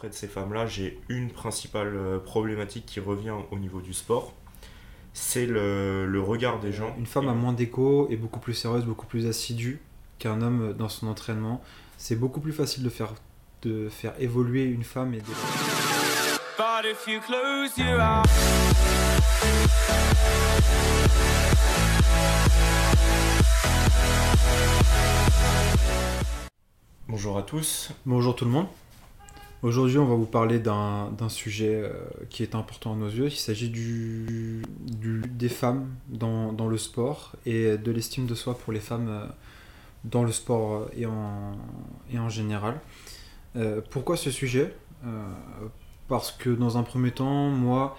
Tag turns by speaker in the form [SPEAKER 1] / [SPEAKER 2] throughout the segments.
[SPEAKER 1] auprès de ces femmes-là, j'ai une principale euh, problématique qui revient au niveau du sport. C'est le, le regard des gens.
[SPEAKER 2] Une femme a moins d'écho, est beaucoup plus sérieuse, beaucoup plus assidue qu'un homme dans son entraînement. C'est beaucoup plus facile de faire, de faire évoluer une femme et de...
[SPEAKER 3] But if you close your eyes,
[SPEAKER 1] Bonjour à tous.
[SPEAKER 2] Bonjour tout le monde. Aujourd'hui, on va vous parler d'un sujet euh, qui est important à nos yeux. Il s'agit du, du- des femmes dans, dans le sport et de l'estime de soi pour les femmes euh, dans le sport euh, et en, et en général. Pourquoi ce sujet? Parce que dans un premier temps, moi,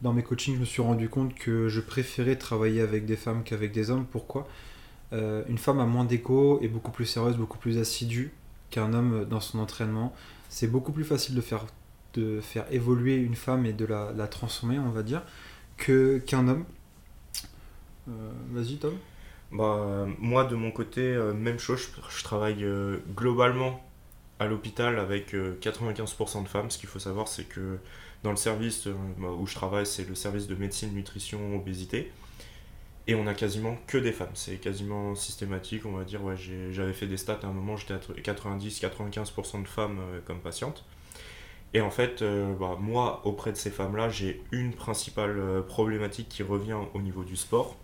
[SPEAKER 2] dans mes coachings, je me suis rendu compte que je préférais travailler avec des femmes qu'avec des hommes. Pourquoi? Une femme a moins d'écho, est beaucoup plus sérieuse, beaucoup plus assidue qu'un homme dans son entraînement. C'est beaucoup plus facile de faire, de faire évoluer une femme et de la, transformer, on va dire, que, qu'un homme. Euh, Vas-y, Tom.
[SPEAKER 1] Bah, moi, de mon côté, euh, même chose, je, je travaille euh, globalement à l'hôpital avec euh, 95% de femmes. Ce qu'il faut savoir, c'est que dans le service bah, où je travaille, c'est le service de médecine, nutrition, obésité. Et on a quasiment que des femmes. C'est quasiment systématique, on va dire. J'avais fait des stats à un moment, j'étais à 90-95% de femmes euh, comme patientes. Et en fait, euh, bah, moi, auprès de ces femmes-là, j'ai une principale euh, problématique qui revient au niveau du sport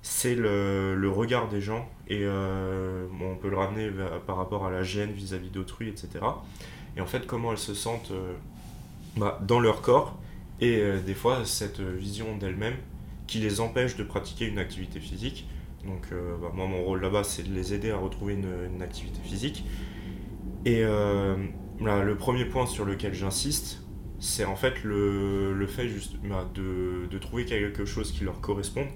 [SPEAKER 1] c'est le, regard des gens et on peut le ramener par rapport à la gêne vis-à-vis d'autrui, etc. Et en fait, comment elles se sentent bah, dans leur corps et des fois cette vision d'elles-mêmes qui les empêche de pratiquer une activité physique. Donc, euh, bah, moi, mon rôle là-bas, c'est de les aider à retrouver une, activité physique. Et euh, là, le premier point sur lequel j'insiste, c'est en fait le, fait juste bah, de, trouver quelque chose qui leur corresponde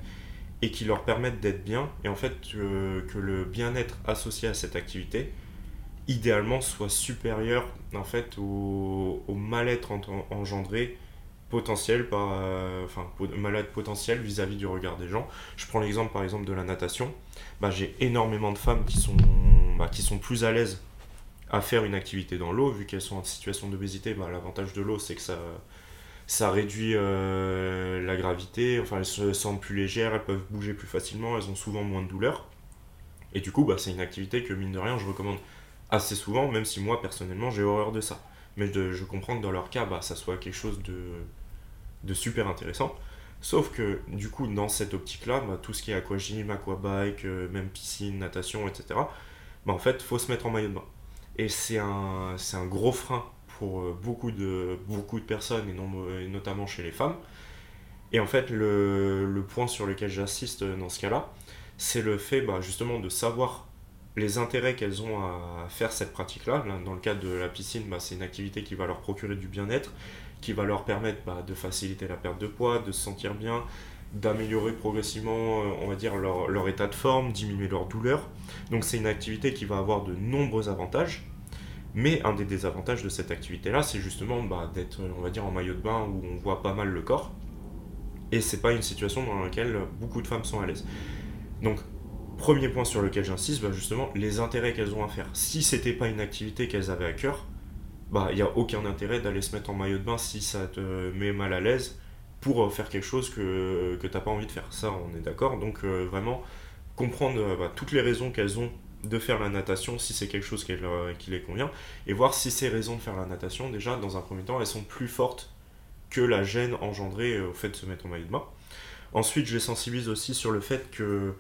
[SPEAKER 1] et qui leur permettent d'être bien et en fait euh, que le bien-être associé à cette activité idéalement soit supérieur en fait au, mal-être en- engendré potentiel par euh, enfin mal-être potentiel vis-à-vis du regard des gens je prends l'exemple par exemple de la natation bah, j'ai énormément de femmes qui sont bah, qui sont plus à l'aise à faire une activité dans l'eau vu qu'elles sont en situation d'obésité bah, l'avantage de l'eau c'est que ça ça réduit euh, la gravité, enfin elles se sentent plus légères, elles peuvent bouger plus facilement, elles ont souvent moins de douleur. Et du coup, bah, c'est une activité que mine de rien, je recommande assez souvent, même si moi personnellement j'ai horreur de ça. Mais je comprends que dans leur cas, bah, ça soit quelque chose de, de super intéressant. Sauf que du coup, dans cette optique-là, bah, tout ce qui est aquagym, aquabike, euh, même piscine, natation, etc., bah, en fait, faut se mettre en maillot de bain. Et c'est un, c'est un gros frein pour euh, beaucoup de, beaucoup de personnes, et, notamment chez les femmes. Et en fait, le, le point sur lequel j'insiste dans ce cas-là, c'est le fait bah, justement de savoir les intérêts qu'elles ont à faire cette pratique-là. Là, Dans le cadre de la piscine, bah, c'est une activité qui va leur procurer du bien-être, qui va leur permettre bah, de faciliter la perte de poids, de se sentir bien, d'améliorer progressivement, euh, on va dire, leur, leur état de forme, diminuer leur douleur. Donc c'est une activité qui va avoir de nombreux avantages. Mais un des désavantages de cette activité-là, c'est justement bah, d'être, on va dire, en maillot de bain où on voit pas mal le corps. Et c'est pas une situation dans laquelle beaucoup de femmes sont à l'aise. Donc, premier point sur lequel j'insiste, bah, justement, les intérêts qu'elles ont à faire. Si c'était pas une activité qu'elles avaient à cœur, bah il n'y a aucun intérêt d'aller se mettre en maillot de bain si ça te met mal à l'aise pour euh, faire quelque chose que, que t'as pas envie de faire. Ça, on est d'accord. Donc, euh, vraiment, comprendre euh, bah, toutes les raisons qu'elles ont de faire la natation si c'est quelque chose qui les convient et voir si ces raisons de faire la natation déjà dans un premier temps elles sont plus fortes que la gêne engendrée au fait de se mettre en maillot de bain ensuite je les sensibilise aussi sur le fait que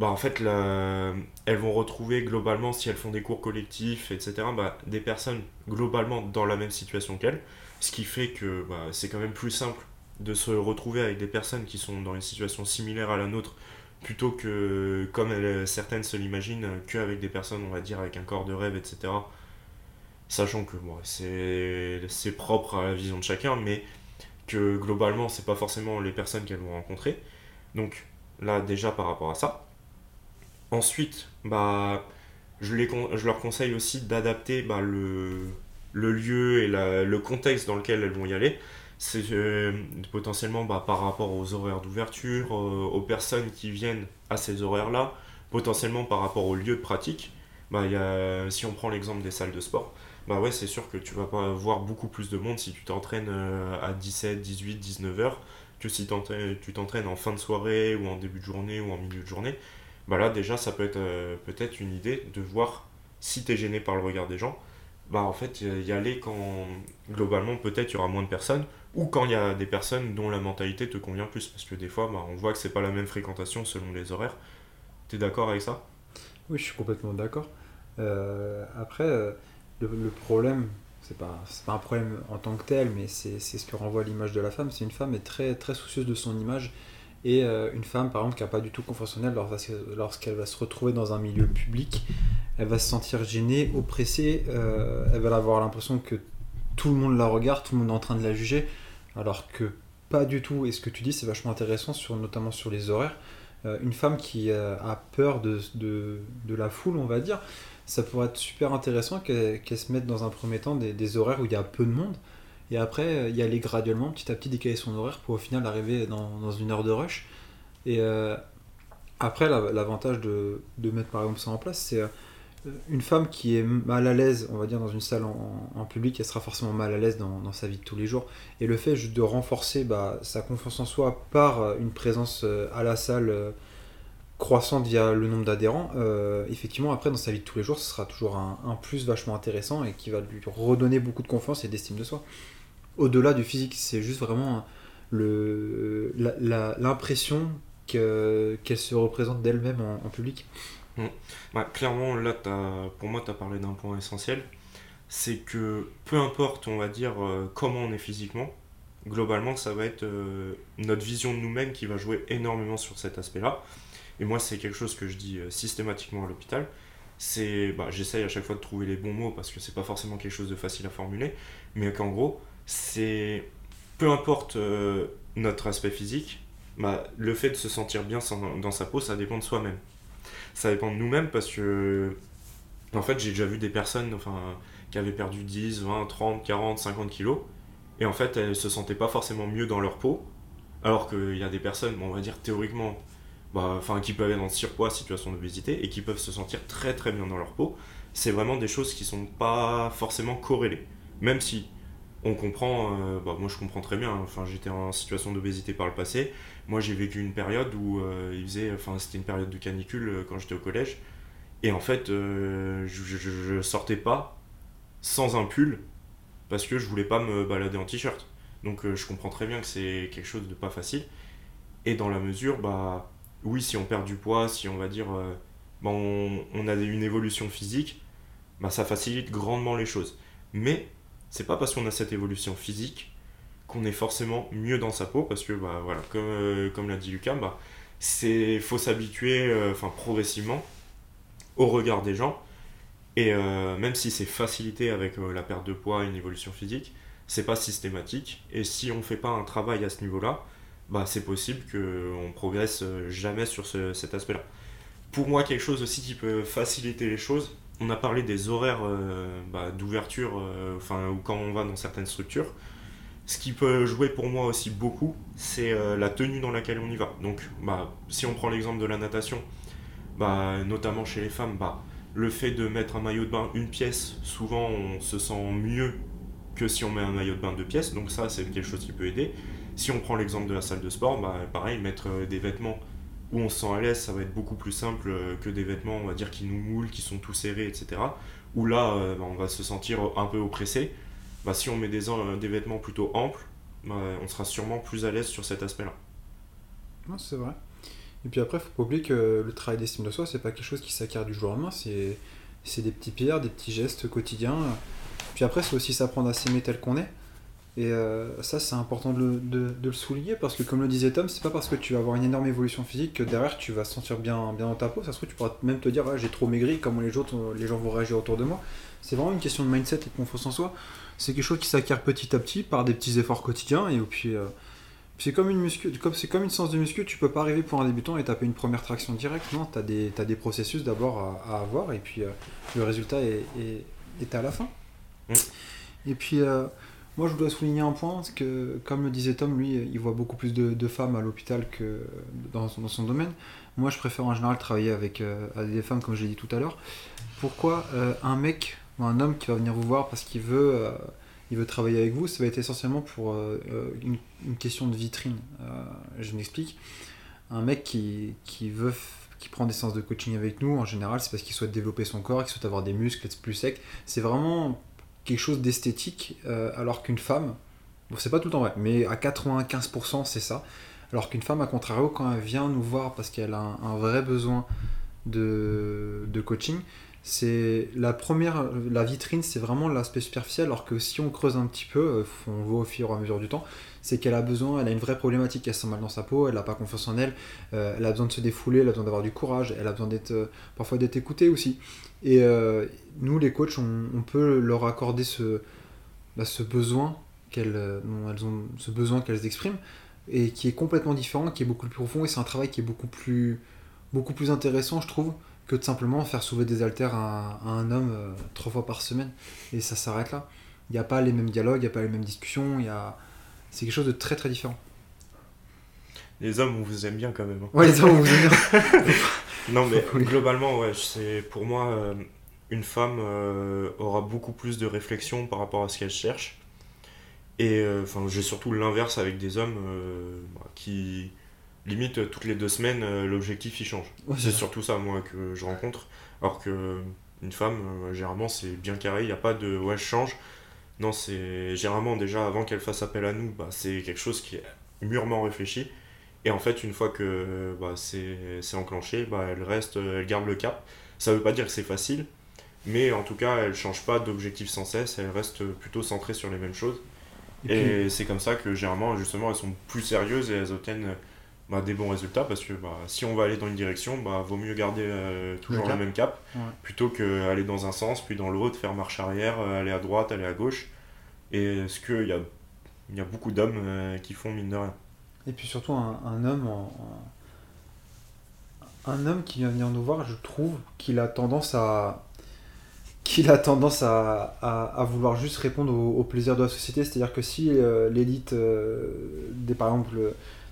[SPEAKER 1] bah en fait elles vont retrouver globalement si elles font des cours collectifs etc bah, des personnes globalement dans la même situation qu'elles. Ce qui fait que bah, c'est quand même plus simple de se retrouver avec des personnes qui sont dans une situation similaire à la nôtre plutôt que comme certaines se l'imaginent qu'avec des personnes on va dire avec un corps de rêve etc sachant que c'est propre à la vision de chacun mais que globalement c'est pas forcément les personnes qu'elles vont rencontrer. Donc là déjà par rapport à ça ensuite bah je, les je leur conseille aussi d'adapter bah, le, le lieu et la- le contexte dans lequel elles vont y aller c'est euh, potentiellement bah, par rapport aux horaires d'ouverture, euh, aux personnes qui viennent à ces horaires-là, potentiellement par rapport au lieu de pratique. Bah, y a, si on prend l'exemple des salles de sport, bah ouais, c'est sûr que tu vas pas voir beaucoup plus de monde si tu t'entraînes euh, à 17, 18, 19 heures que si tu t'entraînes en fin de soirée ou en début de journée ou en milieu de journée. Bah là, déjà, ça peut être euh, peut-être une idée de voir si tu es gêné par le regard des gens. Bah en fait, y y aller quand globalement peut-être il y aura moins de personnes ou quand il y a des personnes dont la mentalité te convient plus. Parce que des fois, bah, on voit que c'est pas la même fréquentation selon les horaires. T'es d'accord avec ça?
[SPEAKER 2] Oui, je suis complètement d'accord. Euh, après, euh, le, problème, c'est pas, pas un problème en tant que tel, mais c'est ce que renvoie l'image de la femme. C'est une femme est très, très soucieuse de son image. Et euh, une femme, par exemple, qui n'a pas du tout confiance en elle, lorsqu'elle va se retrouver dans un milieu public, elle va se sentir gênée, oppressée, euh, elle va avoir l'impression que tout le monde la regarde, tout le monde est en train de la juger, alors que pas du tout. Et ce que tu dis, c'est vachement intéressant, sur, notamment sur les horaires. Euh, une femme qui a peur de, la foule, on va dire, ça pourrait être super intéressant qu'elle se mette dans un premier temps des horaires où il y a peu de monde, et après euh, y aller graduellement, petit à petit décaler son horaire pour au final arriver dans, dans une heure de rush. Et euh, après, la- l'avantage de, de mettre par exemple ça en place, c'est euh, une femme qui est mal à l'aise, on va dire, dans une salle en, public, elle sera forcément mal à l'aise dans, dans sa vie de tous les jours. Et le fait juste de renforcer bah, sa confiance en soi par une présence à la salle croissante via le nombre d'adhérents, effectivement, après, dans sa vie de tous les jours, ce sera toujours un, un plus vachement intéressant et qui va lui redonner beaucoup de confiance et d'estime de soi. Au-delà du physique, c'est juste vraiment le- l'impression que- qu'elle se représente d'elle-même en, public.
[SPEAKER 1] Bah, clairement, là, pour moi, tu as parlé d'un point essentiel. C'est que peu importe, on va dire, euh, comment on est physiquement, globalement, ça va être euh, notre vision de nous-mêmes qui va jouer énormément sur cet aspect-là. Et moi, c'est quelque chose que je dis euh, systématiquement à l'hôpital. C'est, bah, j'essaye à chaque fois de trouver les bons mots parce que c'est pas forcément quelque chose de facile à formuler, mais qu'en gros, c'est peu importe euh, notre aspect physique, bah, le fait de se sentir bien dans sa peau, ça dépend de soi-même. Ça dépend de nous-mêmes parce que en fait j'ai déjà vu des personnes enfin qui avaient perdu 10, 20, 30, 40, 50 kilos et en fait elles se sentaient pas forcément mieux dans leur peau. Alors qu'il y a des personnes on va dire théoriquement bah, qui peuvent être le surpoids situation d'obésité et qui peuvent se sentir très très bien dans leur peau c'est vraiment des choses qui sont pas forcément corrélées. Même si on comprend, euh, bah, moi je comprends très bien, enfin j'étais en situation d'obésité par le passé, moi j'ai vécu une période où euh, il faisait, enfin c'était une période de canicule euh, quand j'étais au collège, et en fait je, je- je- sortais pas sans un pull parce que je voulais pas me balader en t-shirt. Donc je comprends très bien que c'est quelque chose de pas facile, et dans la mesure, bah oui si on perd du poids, si on va dire, bah, on, on a une évolution physique, bah ça facilite grandement les choses. Mais c'est pas parce qu'on a cette évolution physique qu'on est forcément mieux dans sa peau parce que bah voilà comme, euh, comme l'a dit Lucas bah c'est faut s'habituer euh, enfin progressivement au regard des gens. Et euh, même si c'est facilité avec la perte de poids et une évolution physique c'est pas systématique. Et si on fait pas un travail à ce niveau là bah c'est possible qu'on progresse euh, jamais sur ce- cet aspect là pour moi quelque chose aussi qui peut faciliter les choses on a parlé des horaires euh, bah, d'ouverture, euh, ou quand on va dans certaines structures. Ce qui peut jouer pour moi aussi beaucoup, c'est euh, la tenue dans laquelle on y va. Donc, bah, si on prend l'exemple de la natation, bah, notamment chez les femmes, le fait de mettre un maillot de bain une pièce, souvent on se sent mieux que si on met un maillot de bain deux pièces. Donc ça, c'est quelque chose qui peut aider. Si on prend l'exemple de la salle de sport, bah, pareil, mettre des vêtements où on se sent à l'aise, ça va être beaucoup plus simple euh, que des vêtements, on va dire, qui nous moulent, qui sont tout serrés, etc. Où là, euh, bah, on va se sentir un peu oppressé. Bah, si on met des, des vêtements plutôt amples, bah, on sera sûrement plus à l'aise sur cet aspect-là.
[SPEAKER 2] C'est vrai. Et puis après, faut pas oublier que le travail d'estime de soi, c'est pas quelque chose qui s'acquiert du jour au lendemain, c'est c'est des petits pierres, des petits gestes quotidiens. Puis après, c'est aussi s'apprendre à s'aimer tel qu'on est. Et euh, ça, c'est important de le, de- de le souligner parce que, comme le disait Tom, c'est pas parce que tu vas avoir une énorme évolution physique que derrière tu vas te sentir bien, bien dans ta peau. Ça se trouve, tu pourras même te dire, Ouais, j'ai trop maigri, comment les, autres, les gens vont réagir autour de moi. C'est vraiment une question de mindset et de confiance en soi. C'est quelque chose qui s'acquiert petit à petit par des petits efforts quotidiens. Et puis, euh, c'est comme une muscu, comme c'est comme une séance de muscu, tu peux pas arriver pour un débutant et taper une première traction directe. Non, tu as des, t'as des processus d'abord à, à avoir et puis euh, le résultat est, est, est à la fin.
[SPEAKER 1] Mm.
[SPEAKER 2] Et puis, euh, moi je dois souligner un point, parce que comme le disait Tom, lui, il voit beaucoup plus de, femmes à l'hôpital que dans, son- domaine. Moi je préfère en général travailler avec, euh, avec des femmes, comme je l'ai dit tout à l'heure. Pourquoi euh, un mec ou un homme qui va venir vous voir parce qu'il veut, euh, veut travailler avec vous, ça va être essentiellement pour une, question de vitrine. Je m'explique. Un mec qui, qui veut, qui prend des séances de coaching avec nous, en général, c'est parce qu'il souhaite développer son corps, qu'il souhaite avoir des muscles, être plus sec. C'est vraiment quelque chose d'esthétique, euh, alors qu'une femme, bon, c'est pas tout le temps vrai, mais à 95% c'est ça. Alors qu'une femme, à contrario, quand elle vient nous voir parce qu'elle a un, vrai besoin de coaching, c'est la première, la vitrine, c'est vraiment l'aspect superficiel, alors que si on creuse un petit peu, euh, on voit au fur et à mesure du temps, c'est qu'elle a besoin, elle a une vraie problématique, elle se sent mal dans sa peau, elle n'a pas confiance en elle, euh, elle a besoin de se défouler, elle a besoin d'avoir du courage, elle a besoin d'être, euh, parfois d'être écoutée aussi. Et nous, les coachs, on, peut leur accorder ce, bah, ce besoin qu'elles, elles ont, ce besoin qu'elles expriment, et qui est complètement différent, qui est beaucoup plus profond, et c'est un travail qui est beaucoup plus, beaucoup plus intéressant, je trouve, que de simplement faire soulever des haltères à, à un homme euh, trois fois par semaine. Et ça s'arrête là. Il n'y a pas les mêmes dialogues, il n'y a pas les mêmes discussions, il y a... c'est quelque chose de très très différent.
[SPEAKER 1] Les hommes, on vous aime bien quand même. hein.
[SPEAKER 2] Ouais, les hommes, on vous aime bien.
[SPEAKER 1] Non, mais globalement, ouais, c'est pour moi, euh, une femme euh, aura beaucoup plus de réflexion par rapport à ce qu'elle cherche. Et enfin, j'ai surtout l'inverse avec des hommes bah, qui, limite, euh, toutes les deux semaines, euh, l'objectif il change.
[SPEAKER 2] Ouais,
[SPEAKER 1] C'est surtout ça, moi, que je rencontre. Alors que une femme, euh, généralement, c'est bien carré, il n'y a pas de ouais, je change. Non, c'est généralement déjà avant qu'elle fasse appel à nous, bah, c'est quelque chose qui est mûrement réfléchi. Et en fait, une fois que bah, c'est enclenché, bah, elle reste, euh, elle garde le cap. Ça veut pas dire que c'est facile, mais en tout cas, elle change pas d'objectif sans cesse, elle reste plutôt centrée sur les mêmes choses.
[SPEAKER 2] Et
[SPEAKER 1] Et, c'est comme ça que généralement, justement, elles sont plus sérieuses et elles obtiennent bah, des bons résultats parce que bah, si on va aller dans une direction, bah, vaut mieux garder euh, toujours
[SPEAKER 2] Le
[SPEAKER 1] même cap
[SPEAKER 2] Ouais.
[SPEAKER 1] plutôt qu'aller dans un sens puis dans l'autre, faire marche arrière, euh, aller à droite, aller à gauche. Et ce qu'il y a, y a beaucoup d'hommes euh, qui font mine de rien.
[SPEAKER 2] Et puis surtout un, un homme en- en- un homme qui vient venir nous voir, je trouve qu'il a tendance à qu'il a tendance à, à- à vouloir juste répondre aux, aux plaisirs de la société. C'est-à-dire que si euh, l'élite, des, par exemple,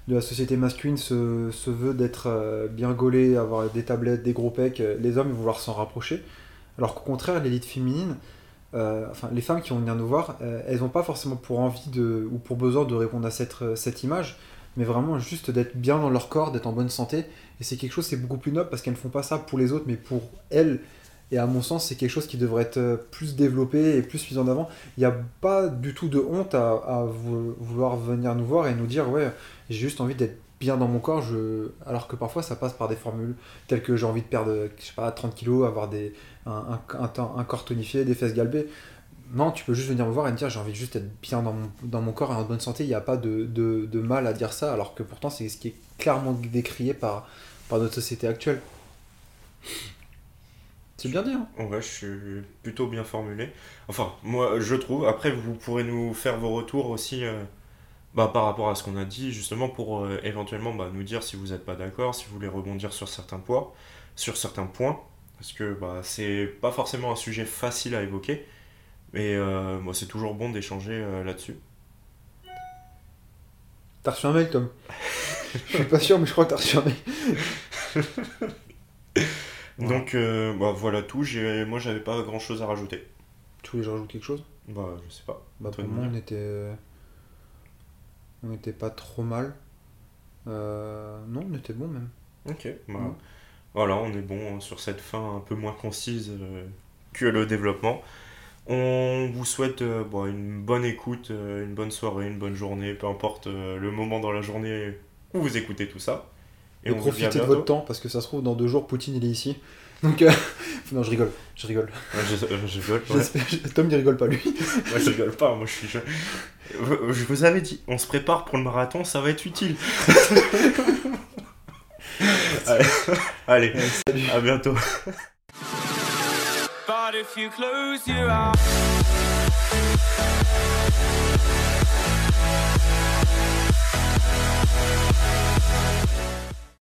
[SPEAKER 2] de la société masculine se, veut d'être euh, bien gaulé, avoir des tablettes, des gros pecs, euh, les hommes vouloir s'en rapprocher. Alors qu'au contraire, l'élite féminine, euh, enfin les femmes qui vont venir nous voir, elles n'ont pas forcément pour envie de, ou pour besoin de répondre à cette, cette image, mais vraiment juste d'être bien dans leur corps, d'être en bonne santé. Et c'est quelque chose, c'est beaucoup plus noble parce qu'elles ne font pas ça pour les autres, mais pour elles. Et à mon sens, c'est quelque chose qui devrait être euh, plus développé et plus mis en avant. Il n'y a pas du tout de honte à, à vou- vouloir venir nous voir et nous dire ouais, j'ai juste envie d'être bien dans mon corps, alors que parfois ça passe par des formules telles que j'ai envie de perdre, je sais pas, 30 kilos, avoir des, un, corps tonifié, des fesses galbées. Non, tu peux juste venir me voir et me dire j'ai envie juste être bien dans mon, corps et en bonne santé. Il n'y a pas de, mal à dire ça, alors que pourtant c'est ce qui est clairement décrié par notre société actuelle. C'est bien dit, hein
[SPEAKER 1] Ouais, je suis plutôt bien formulé. Enfin, moi, je trouve. Après, vous pourrez nous faire vos retours aussi euh, bah, par rapport à ce qu'on a dit, justement pour euh, éventuellement bah, nous dire si vous n'êtes pas d'accord, si vous voulez rebondir sur certains points, sur certains points, parce que bah, c'est pas forcément un sujet facile à évoquer, mais euh, moi, c'est toujours bon d'échanger là-dessus.
[SPEAKER 2] T'as reçu un mail, Tom? Je suis pas sûr, mais je crois que t'as reçu un mail.
[SPEAKER 1] Donc, euh, bah, voilà tout. J'ai- Moi, j'avais pas grand-chose à rajouter.
[SPEAKER 2] Tu voulais que je rajoute quelque chose?
[SPEAKER 1] Bah, je sais pas.
[SPEAKER 2] Bah, pour moi, on était. On était pas trop mal. Euh, Non, on était bon même.
[SPEAKER 1] Ok, bah,
[SPEAKER 2] Ouais.
[SPEAKER 1] voilà, on est bon hein, sur cette fin un peu moins concise euh, que le développement. On vous souhaite euh, bon, une bonne écoute, euh, une bonne soirée, une bonne journée, peu importe euh, le moment dans la journée où vous écoutez tout ça.
[SPEAKER 2] Et, profitez de
[SPEAKER 1] bientôt.
[SPEAKER 2] votre temps, parce que ça se trouve, dans deux jours, Poutine il est ici. Donc. euh, non, je rigole. Je rigole.
[SPEAKER 1] Ouais, je, euh, je rigole, ouais.
[SPEAKER 2] Tom, il rigole pas, lui.
[SPEAKER 1] Moi, je rigole pas, moi je suis jeune. Je je vous avais dit, on se prépare pour le marathon, ça va être utile. Allez, allez,
[SPEAKER 2] Salut.
[SPEAKER 1] à bientôt.
[SPEAKER 3] But if you close your eyes.